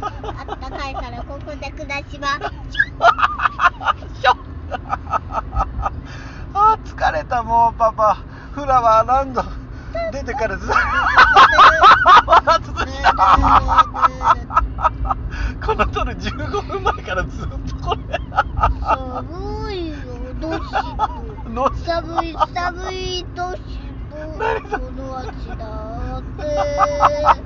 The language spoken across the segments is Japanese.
あったかいからここで暮らします。あ疲れたもうパパ。フラワーランド。出てからず。っとこのとる十五分前からずっとこれ。寒いよどっし ど寒い寒いどっしどこの足だって。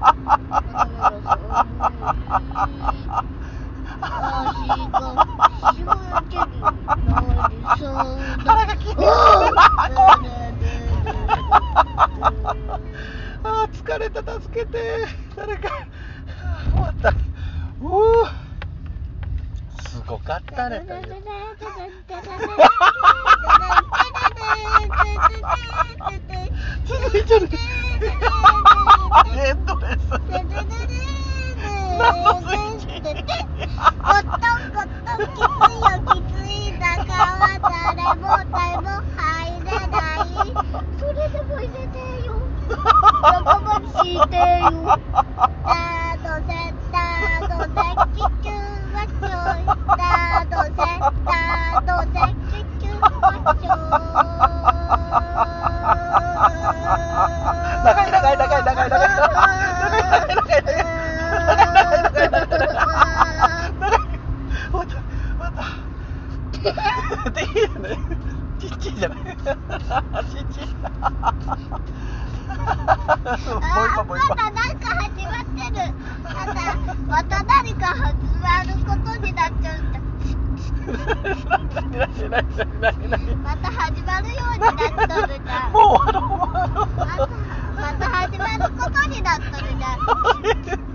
自分のことになっとるじゃん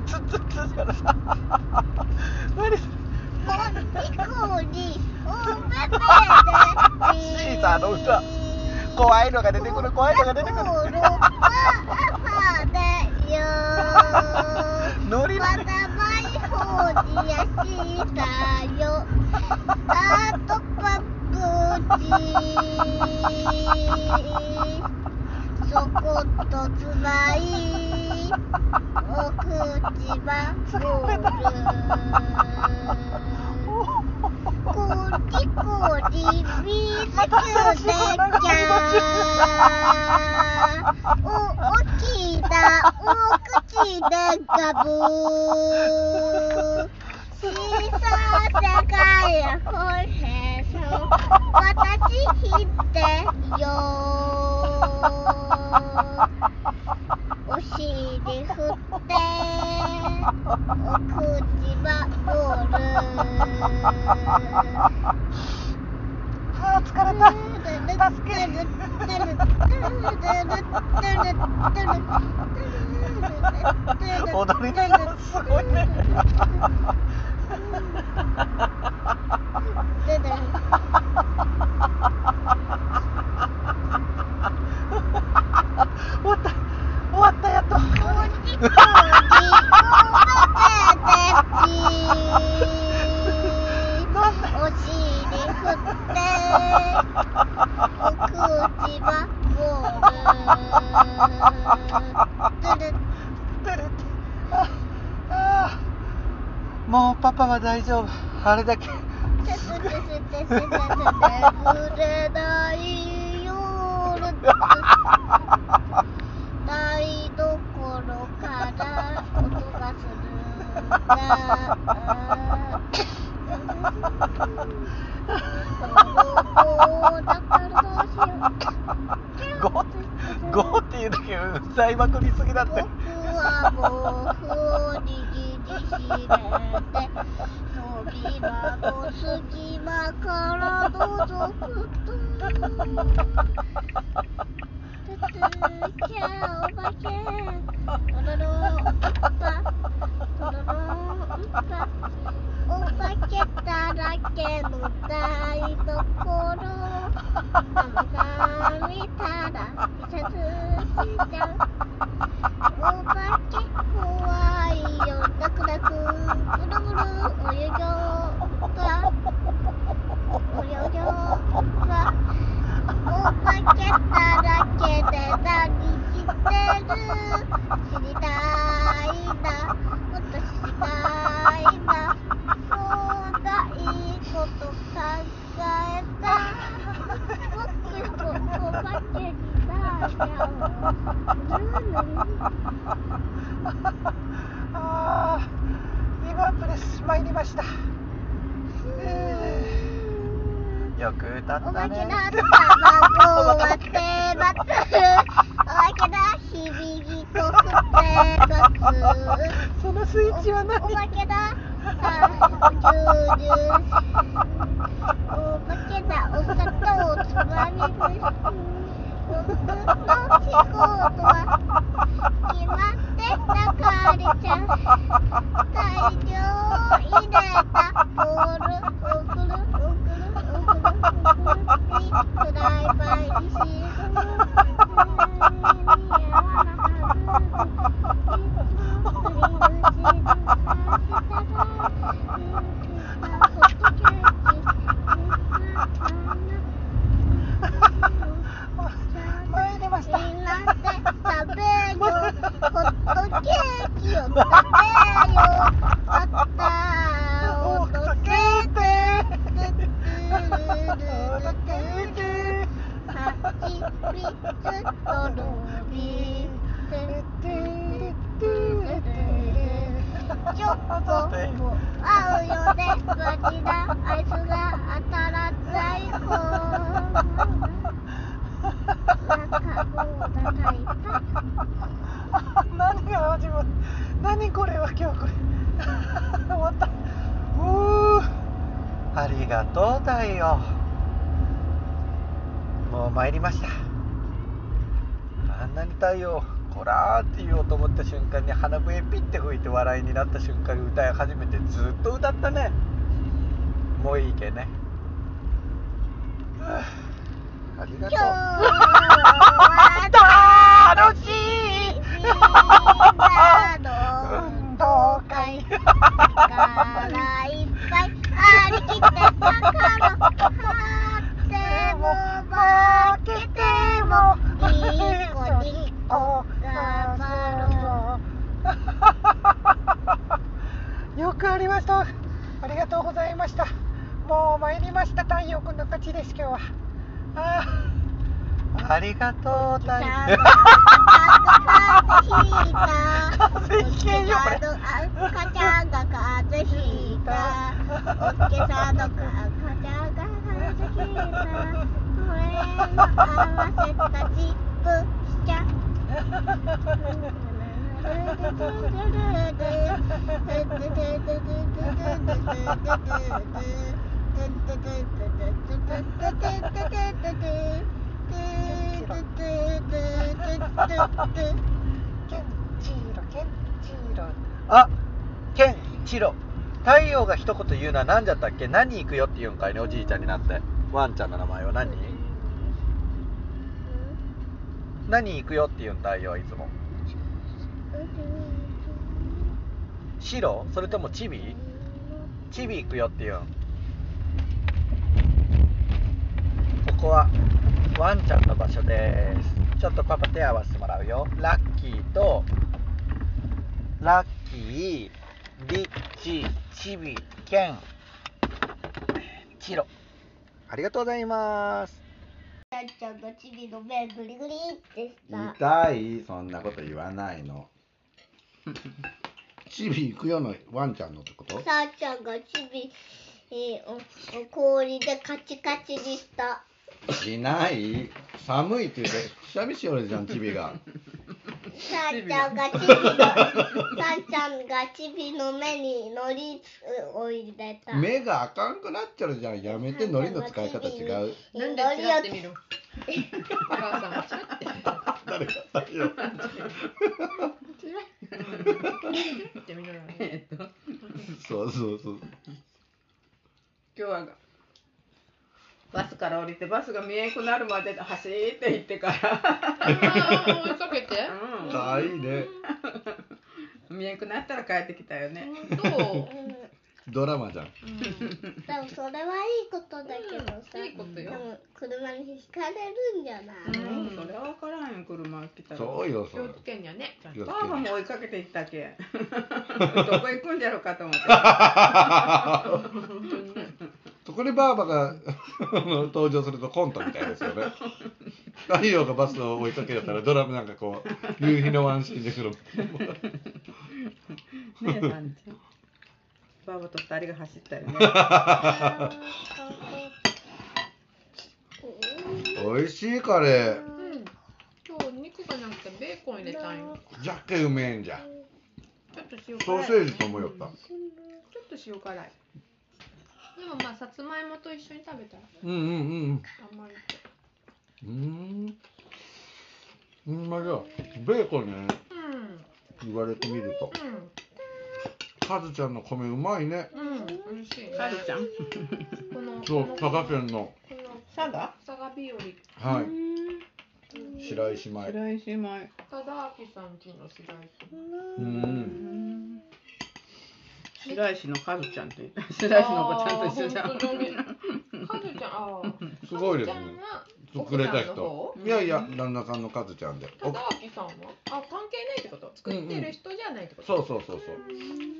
つつつつでシーサーの歌怖いのが出てくる怖いのが出てくるノリノリほうじやシーサーよハートパプチお口ばゴールこりこりビーズできゃお大きなお口でガブ小さ世界ほへそ私ひってよ台所から音がするんだ泥棒だからどうしようゴーゴーっていうだけ歌いまくりすぎだって。僕は毛布を握りしめて扉の隙間から覗くとキャお化けトロロンパトロロンパお化けだらけの台所あ見たらピサつしちゃうお化け怖いよダクダクぐるぐるおよよがおよよがお化けだらけで何してる知りたいなもっと知りたいなそうだいいこと考えた僕もお化けになっちゃうああ今プレス参りましたえーよく歌ったおまけねだ卵は手ばつおまけだ響きとふてばつそのスイッチは何おまけださジュージューおまけだお砂糖つまみ食い僕の仕事は決まってたかりちゃん大量入れたボール送る送る送る送るフライパンに沈む参りましたみんなで食べよホットケーキを食べよあったを乗せてハチミツとルビチョコも合うよねバニラアイスが当たらない方中棒叩いた何が始まる何これは今日これ終わったうーありがとうだよ。もう参りました。あんなに太陽こらーって言おうと思った瞬間に鼻笛ピッて吹いて笑いになった瞬間に歌い始めてずっと歌ったね。もういいけね。はあありがとう。は楽しい。運動会。か らいっぱいありきてたからはってとうありがとうございました。もう参りました。太陽くんの勝ちです今日は。ああありがとう太陽。風邪ひけんよこれ。赤ちゃんが風邪ひいたおっけさんの赤ちゃんが風邪ひいたこれの合わせたチップしちゃケあケンチロ。太陽が一言言うのは何だったっけ？何行くよって言うんかいねおじいちゃんになって。ワンちゃんの名前は何？何行くよって言うん太陽はいつも。白？それともチビ？チビ行くよって言うんここはワンちゃんの場所です。ちょっとパパ手合わせてもらうよ。ラッキーとラッキーリッチチビケン。チロ。ありがとうございます。なっちゃんがチビの目グリグリってした。痛い。そんなこと言わないの チビ行くよのワンちゃんのってこと？さあちゃんがチビ、えーおお氷でカチカチにした。いない。寒いって言ってくしゃみしよるじゃんチビが。さあちゃんがチビのさあちゃんがチビの目にのりを入れた。目があかんくなっちゃうじゃん。やめて海苔の使い方違う。なんでチラって見る？お母さんがチラって誰かさよって見るのねえっとそうそうそう。今日はバスから降りてバスが見えんくなるまで走って行ってから。あー追いかけて？うかわいいね。ん見えんくなったら帰ってきたよね。本当？うんドラマじゃん。でもそれはいいことだけどさ、うん。いいことよ。でも車にひかれるんじゃない、うん。それは分からんよ車来たら。そうよそれ気をつけんねちゃんと気をつけパパも追いかけて行ったけ？どこ行くんじゃろうかと思って そこでバーバが 登場するとコントみたいですよね。太陽がバスを追いかけたらドラムなんかこう夕日のワンシーンで来るねえさんち。ゃんバーバと二人が走ったよね。美味しいカレー。うん。今日肉がなくてベーコン入れたんよ。じゃっけうめえんじゃ。ちょっと塩辛い。ソーセージと思うよった。ちょっと塩辛い。でもまあさつまいもと一緒に食べたら。うんうんうん。あんまりうん。うんまじゃベーコンね。うん。言われてみるとカズちゃんの米うまいね。うん。うん美味しいね。カルちゃん。このそう佐賀県の。この佐賀佐賀日和。はい。白石米。白石米。多田明さんちの白石うん。白石のカズちゃんと言った白石の子ちゃんと一緒じゃん。あー本当に。カズちゃんあー。すごいですね。カズちゃんはくれた人。方いやいや旦那さんのカズちゃんで。多田明さんは？あ関係ないってこと？作ってる人じゃないってこと、そうそうそうそう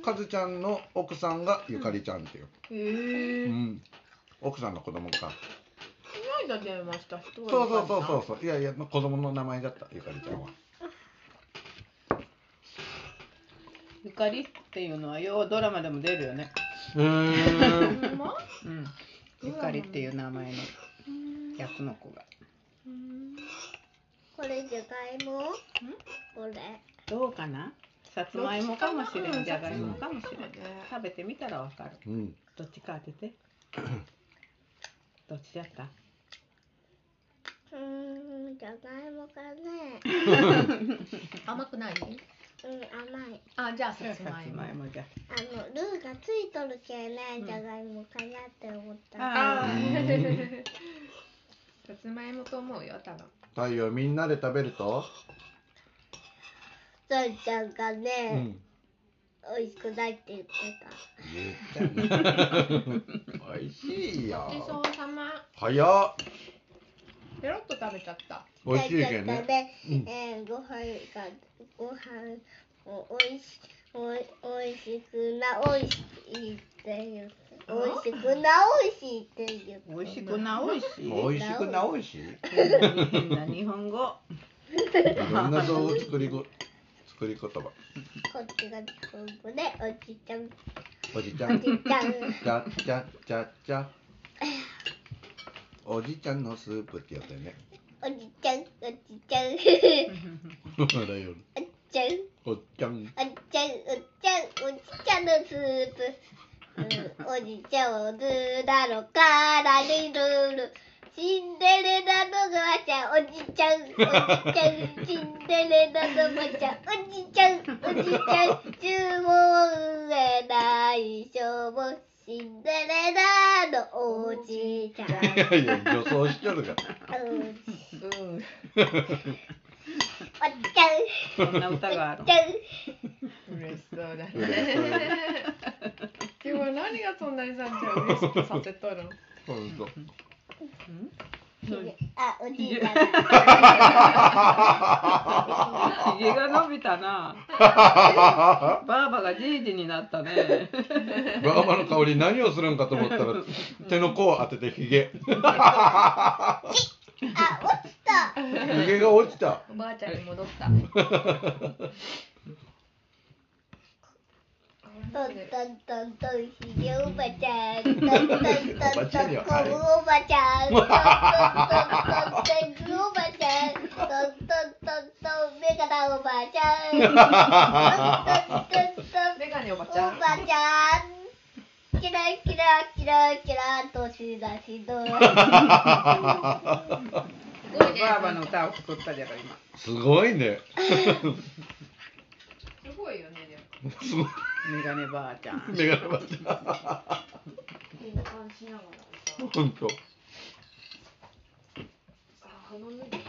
カズちゃんの奥さんがゆかりちゃんっていう、へうん、奥さんの子供かの間電話した。人はそうそうそうそうそう。いやいやまあ子供の名前だったゆかりちゃんは。ゆかりっていうのはようドラマでも出るよね。へえほんまうん。ゆかりっていう名前の役の子が。これじゃがいも？これ。どうかな？さつまいもかもしれうんんじゃがいもかもしれん。ね。食べてみたらわかる。うん。どっちか当てて。どっちだった？うーんじゃがいもかね。甘くない？うん甘い。あじゃあささつつまいも。まいもじゃあのルーがついとるけねじゃがいもかなって思った、さつまいもと思うよ多分。太陽みんなで食べると、ゾイちゃんがうね、ん、美味しくないって言って言っちゃう美味しいよ。ごちそうさま。早っ。ペロッと食べちゃった。た美味しいけん食べちゃね。えーご飯がご飯おおいしおいおいしくなおいしくいって言って美味しくな美味しいって言って美味しくな美味しい。美味しくな美味しい。変な日本語。いろんな造語作りご作り言葉。こっちが日本語でおじちゃん。おじちゃん。おじちゃん。ちゃちゃちゃちゃ。おじちゃんのスープってやったよね。おじちゃんおじちゃん。だ よおじちゃん。おっちゃん。おじちゃんおじちゃんおじちゃんのスープ、うん、おじちゃんをぬだのからにるるシンデレラのばちゃんおじちゃん。おじちゃんシンデレラのばちゃんおじちゃん。おじちゃん注文上ないしょもシンデレラのおじちゃん。いやいや女装しちゃるから。うん。うん。おじちゃん。そんな歌があるおじ。ちゃん。嬉しそうだね。今日は何がそんなにさんちゃん嬉しくさせとるの？ほんとあ、おじいちゃん。ひげが伸びたな。ばあばがじいじになったね。バーバの香り何をするんかと思ったら手の甲を当ててヒゲあ、落ちた。ヒゲが落ちたおばあちゃんに戻った トントントントン、ひげおばちゃん。トントントントン、コブおばちゃん。トントントントン、テグおばちゃん。トントントントン、メガネおばちゃん。トントントントン、メガネおばちゃん。キラキラキラキラ。すごいね。すごいよねすごいメガネばあちゃん。メガネバッチみん。な感じながらほんとあ鼻脱ぎ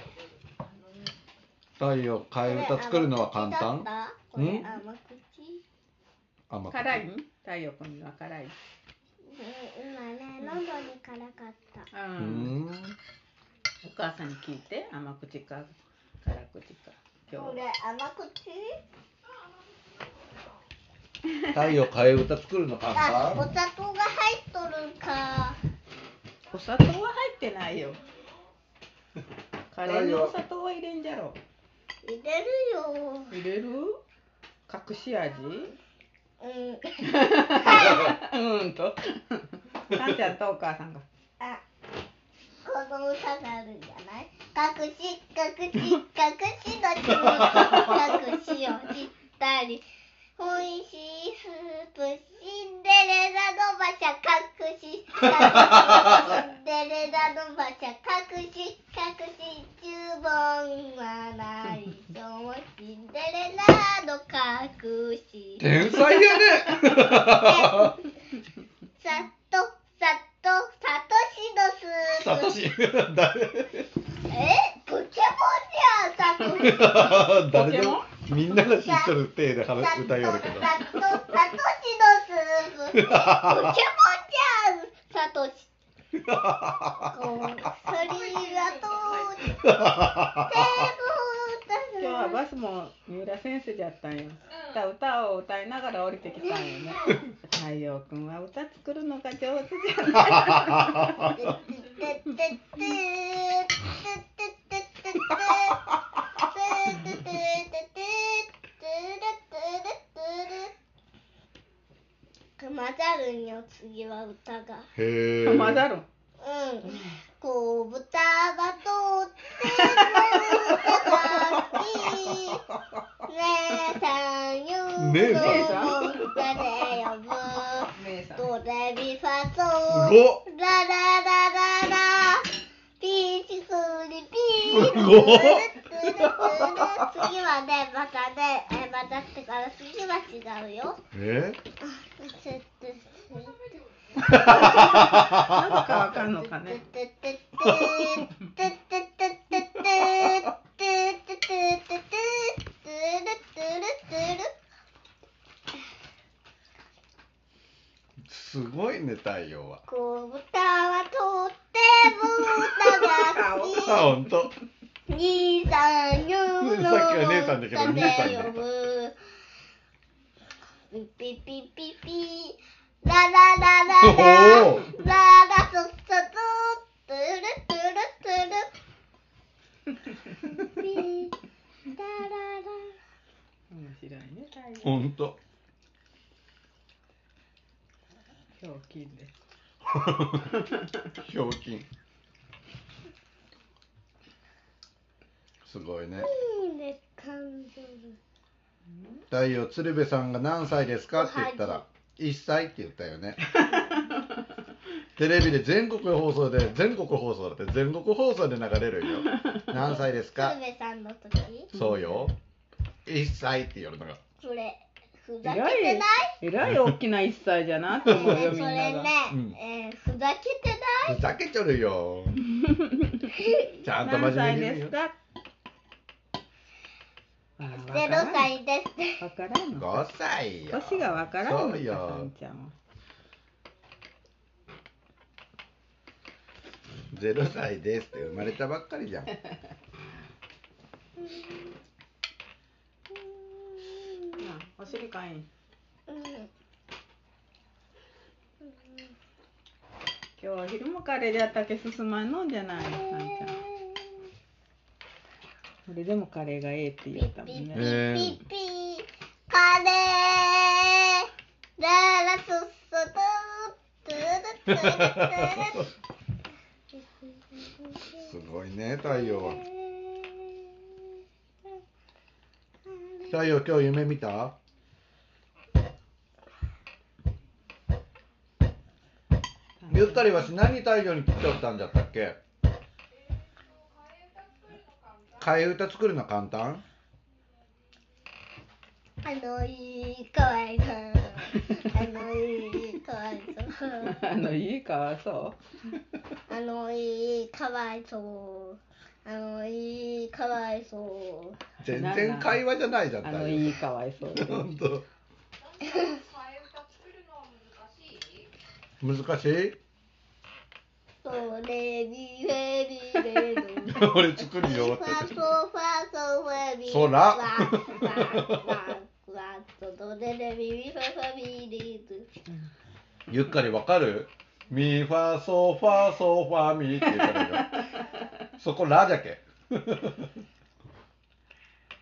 太陽替え歌作るのは簡単？これん？甘口甘く辛い？太陽君には辛い？ね今ね、喉に辛かった。う。うん。んお母さんに聞いて甘口か辛口か。今日これ甘口？太陽替え歌作るの簡あ、お単砂糖が入っとるか。お砂糖は入ってないよ。カレーにお砂糖は入れんじゃろ。入れるよ。入れる？隠し味？うん。うんと。かんちゃんとお母さんが。あ、この歌があるんじゃない？隠し、隠し、隠しの中隠しをしたり。おいしいスープ、シンデレラの馬車隠し、シ。ンデレラの馬車隠し、隠し、注文はないともシンデレラの隠し。天才やね。さっと、さっと、さとしのスープ。サトシ誰え？ポケモンじゃん、さとし。誰でもみんなが知っとる体で話歌いよるけどさっと、さとしのスープ。ポケモンじゃん、さとし。こう、それがとう。テーブル今日はバスも三浦先生じゃったんよ。歌歌を歌いながら降りてきたんよね。太陽くんは歌作るのが上手じゃない。混ざるんよ次は歌が。へえ混ざる。うん。こう豚がとっても歌が好き。姉さんよ姉さん。歌で呼ぶ？姉さん。ドレミファすソごっラララララ。ピーチクリピーすごっ。次はねまたねえまたってから次は違うよ。え？なんかわかんのかね。すごいね太陽は。こう歌はとっても歌が好きあ本当。兄さんよのさっきは姉さんだけど兄さんだ。呼ぶピピピピピラララララおおララソッソトトゥルトゥルトゥルピーラ面白いね太陽ほんと。ひょうきんですひょうきん。すごいね。いいね感動。太陽鶴瓶さんが何歳ですかって言ったら1歳って言ったよね。テレビで全国放送で全国放送だって全国放送で流れるよ。何歳ですか？鶴瓶さんの時。そうよ。1歳って言うのが。それふざえけてない？えらい大きな一歳じゃなと思うよみんそなが。れね、うん。えーふざけてない？ふざけちょるよ。ちゃんと真面目に言うよ。ですか？ゼロ歳ですわからんの5歳よ。年がわからんのそうよ。かさんちゃんは。0歳ですって生まれたばっかりじゃん。なお尻かい。んうん今日は昼もカレーでやったけ進まんのんじゃないさんちゃんそれでもカレーがええって言ったもッピッピんねえーッピッピカレーララソッソトゥトゥルトゥルすごいね太陽は太陽今日夢見たゆったりはし何太陽に来ちゃったんじゃったっけ替え歌作るの簡単？あのいいかわいそうあのいいかわいそうあのいいかわそあのいいかわいそう。あのいいかわいそう。全然会話じゃないじゃんうあのいいかわいそう。本当。難しい？ドレミフェミレド俺作るよファソファソファミそら。ワッワッワッワッとドレミミファファミレドゆっかりわかる？ミファソファソファミって言らよ。そこラじゃけ。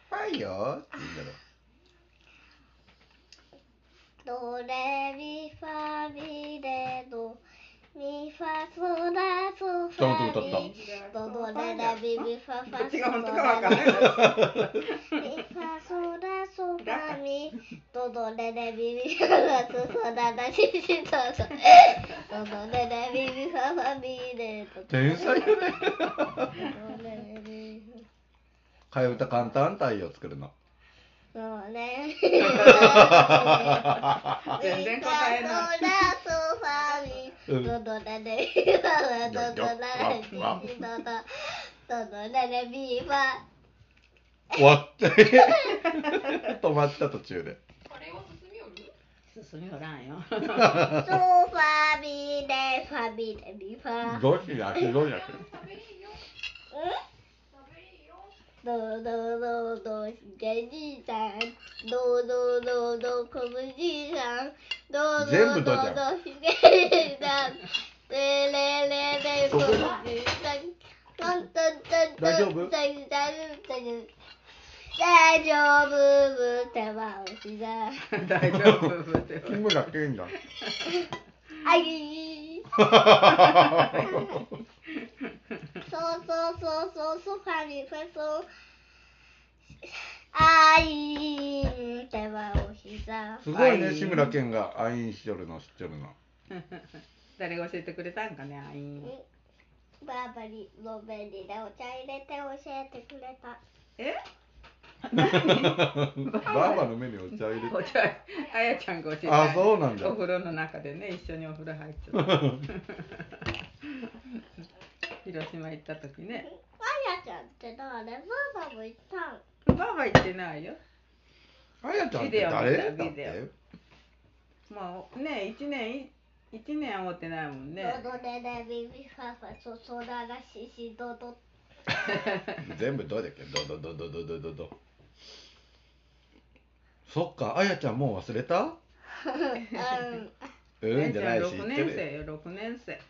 はいよ。って言うんだろ。ドレミファミレドミファソラソフちゃんと歌った。ァミドドレレミミファファ違うソ本当かわかんないミファソラソファミ。ドドレレミミファファソソララシシドドドドレレミミファファミレド天才よね替え歌簡単太陽作るのそうね。全然答えないドドラレビーファドドラレビーファドドラレビーファ終わって止まった途中でこれを進みよる進みよらんよソファミレファミレビファどうしやどうやけどうどうどうどうじいさんどうどうどうどうこぶじいさんどうどうどうどう大丈夫？大丈夫？大丈夫？だ。大丈夫？豚は。キムラって言んだ。あい。そうそうそうそうそうファミファ。アイーン。すごいね、志村けんがアインしとるの知ってるの。誰が教えてくれたんかね、アイン。バーバリーの便利でお茶入れて教えてくれた。え？バーバの目にお茶入れて？お茶あやちゃんが教えてあそうなんだ。お風呂の中でね一緒にお風呂入っちゃった。広島行った時ね。あやちゃんって誰？バーバも行ったん。ばあば行ってないよ。あやちゃんって誰だっビデオてもうね一年一年会ってないもんね。ドドレレビビファファソソララシシドド。全部どうだっけ？どどどどどどど。どそっかあやちゃんもう忘れた？うん。うんじゃないし6言ってる年生よ6年生。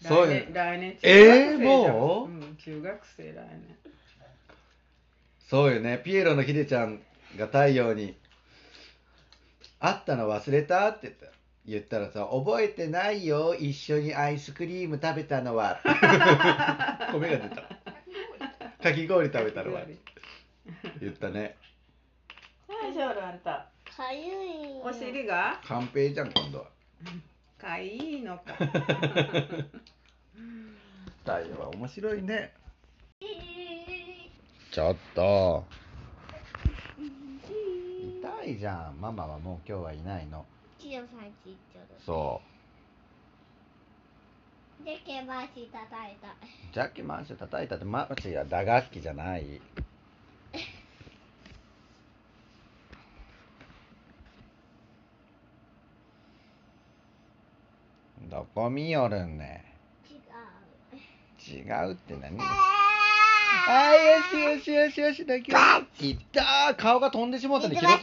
そう。来年来年えー中学生じゃん。もう？うん中学生来年。そうよね。ピエロのヒデちゃんが太陽に「会ったの忘れた?」って言った言ったらさ「覚えてないよ一緒にアイスクリーム食べたのは」米が出た。かき氷食べたのは。言ったね。大丈夫あんたかゆい。よお尻が？カンペイじゃん今度は。かいいのか。太陽は面白いね。ちょっと。痛いじゃん。ママはもう今日はいないのち行っちゃうそう。ジャッキマンシュ叩いたってマチは打楽器じゃない。どこ見よるんね違う。違うって何？あーよしよしよしよしだけいったー顔が飛んでしもうたね行きましょ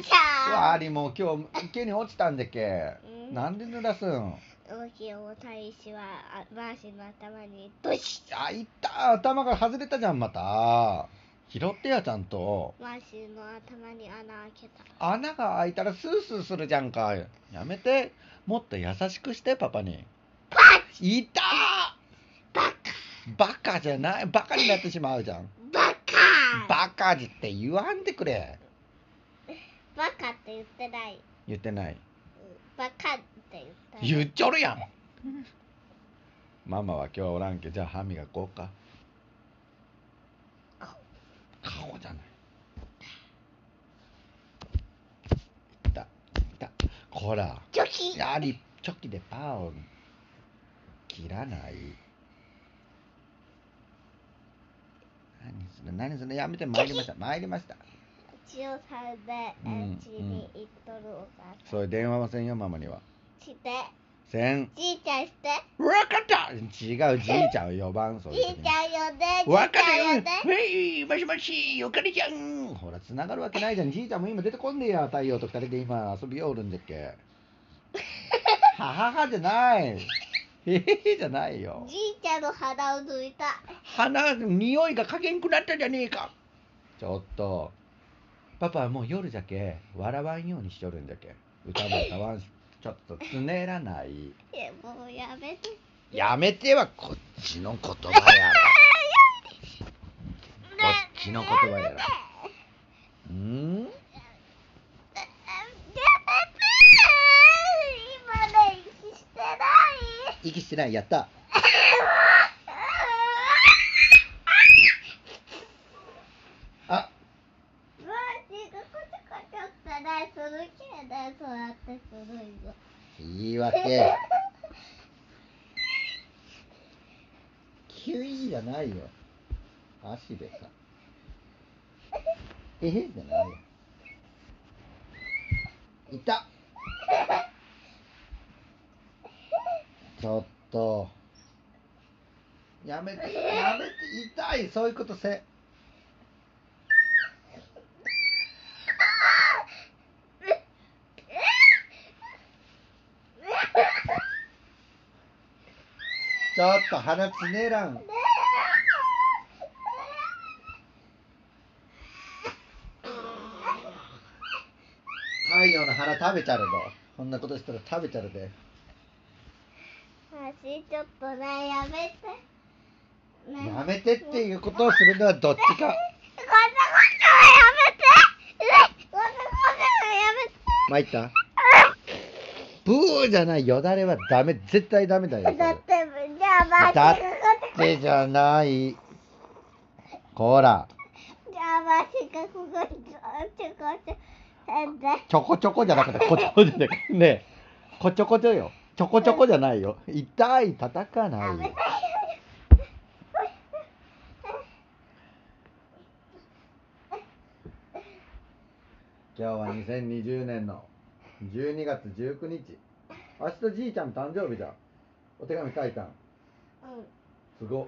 うわありもう今日池に落ちたんでっけ？うん。なんで濡らすん？大きいお大使はあバーシの頭にドシあいったー頭が外れたじゃんまた。拾ってやちゃんと。バーシの頭に穴開けた。穴が開いたらスースーするじゃんか。やめて。もっと優しくしてパパに。いたーバカじゃないバカになってしまうじゃん。バカ。バカって言わんでくれ。バカって言ってない。言ってない。バカって言った。言っちょるやん。ママは今日はおらんけじゃあ歯磨こうか。顔。じゃない。いったいったこら。チョキ。やりチョキでパーを切らない何する？何する？やめて参りました。参りました。千代さんでうちに行っとるお母さそういう電話はせんよママには。んして。せん。じいちゃんして。わかった！違うじいちゃんを呼ばんそういう時に。じいちゃん呼んでじいわかちゃん呼るんで。はいもしもしおかねちゃん。ほら繋がるわけないじゃん。じいちゃんも今出てこんでや太陽と二人で今遊びよるんじゃっけ。はははじゃないへへへじゃないよ。じいちゃんの鼻を抜いた。鼻匂いがかけんくなったじゃねえか。ちょっと。パパはもう夜じゃけ笑わんようにしとるんじゃけ歌も歌わんし ちょっとつねらない。いやもうやめて。やめてはこっちの言葉やろ こっちの言葉やろうんやめて今ね息してない息してないやった。あ。マジがこちょこちょってねするけねそうやってするよ言い訳キュイじゃないよ足でさえへじゃないよいたちょっと。やめてやめて痛いそういうことせ。ちょっと鼻つねらん。太陽の花食べちゃるぞ。こんなことしたら食べちゃるで。足ちょっとねやめて。ねやめてっていうことをするのはどっちか。こんなことはやめて。ねこんなことはやめて。参った？ブーじゃないよだれはダメ。絶対ダメだよだってじゃあマジだってじゃない。こらじゃあここにちょこちょ変でちょこちょこじゃなくてこちょこじゃなくてねえこちょこちょよちょこちょこじゃないよ。痛い叩かないよ。今日は2020年の12月19日。明日じいちゃん誕生日じゃ。んお手紙書いたん。うん。すごっ。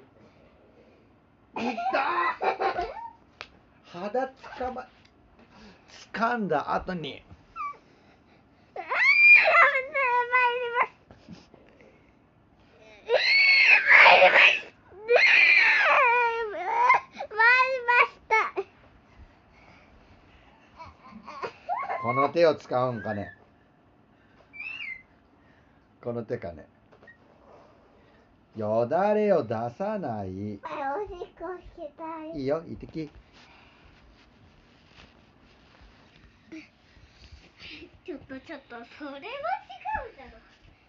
いっ。たー肌つかま掴んだ後にあーやめて参りまし手を使うんかね。この手かね。よだれを出さない。いおしっこしたいいよ行ってき。ちょっとちょっとそれは違うだろ